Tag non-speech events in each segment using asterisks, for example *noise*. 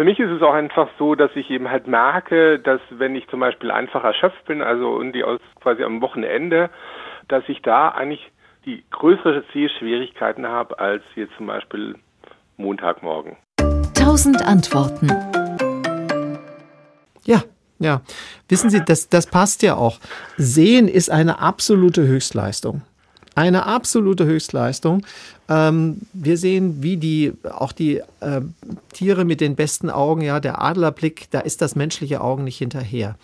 Für mich ist es auch einfach so, dass ich eben halt merke, dass wenn ich zum Beispiel einfach erschöpft bin, also irgendwie aus quasi am Wochenende, dass ich da eigentlich die größere Sehschwierigkeiten habe als jetzt zum Beispiel Montagmorgen. Tausend Antworten. Ja, ja. Wissen Sie, das, das passt ja auch. Sehen ist eine absolute Höchstleistung. Eine absolute Höchstleistung. Ähm, wir sehen, wie die, auch die äh, Tiere mit den besten Augen, ja, der Adlerblick, da ist das menschliche Auge nicht hinterher.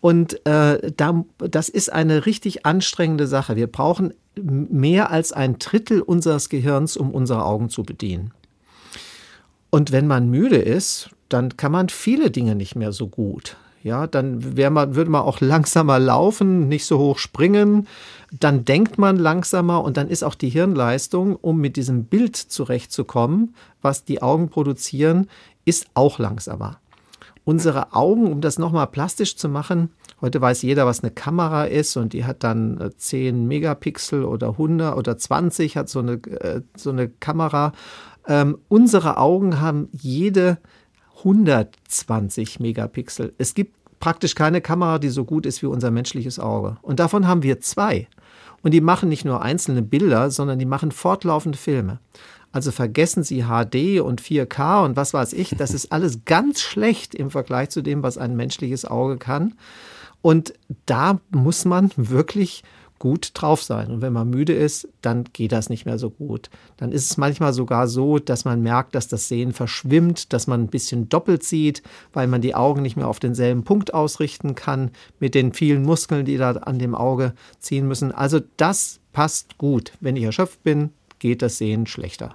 Und äh, da, das ist eine richtig anstrengende Sache. Wir brauchen mehr als ein Drittel unseres Gehirns, um unsere Augen zu bedienen. Und wenn man müde ist, dann kann man viele Dinge nicht mehr so gut. Ja, dann man, würde man auch *laughs* langsamer laufen, nicht so hoch springen. Dann denkt man langsamer und dann ist auch die Hirnleistung, um mit diesem Bild zurechtzukommen, was die Augen produzieren, ist auch langsamer. Unsere Augen, um das nochmal plastisch zu machen, heute weiß jeder, was eine Kamera ist und die hat dann 10 äh, Megapixel oder 100 oder 20 hat so eine, äh, so eine Kamera. Ähm, unsere Augen haben jede 120 Megapixel. Es gibt praktisch keine Kamera, die so gut ist wie unser menschliches Auge. Und davon haben wir zwei. Und die machen nicht nur einzelne Bilder, sondern die machen fortlaufende Filme. Also vergessen Sie HD und 4K und was weiß ich. Das ist alles ganz schlecht im Vergleich zu dem, was ein menschliches Auge kann. Und da muss man wirklich gut drauf sein. Und wenn man müde ist, dann geht das nicht mehr so gut. Dann ist es manchmal sogar so, dass man merkt, dass das Sehen verschwimmt, dass man ein bisschen doppelt sieht, weil man die Augen nicht mehr auf denselben Punkt ausrichten kann mit den vielen Muskeln, die da an dem Auge ziehen müssen. Also das passt gut. Wenn ich erschöpft bin, geht das Sehen schlechter.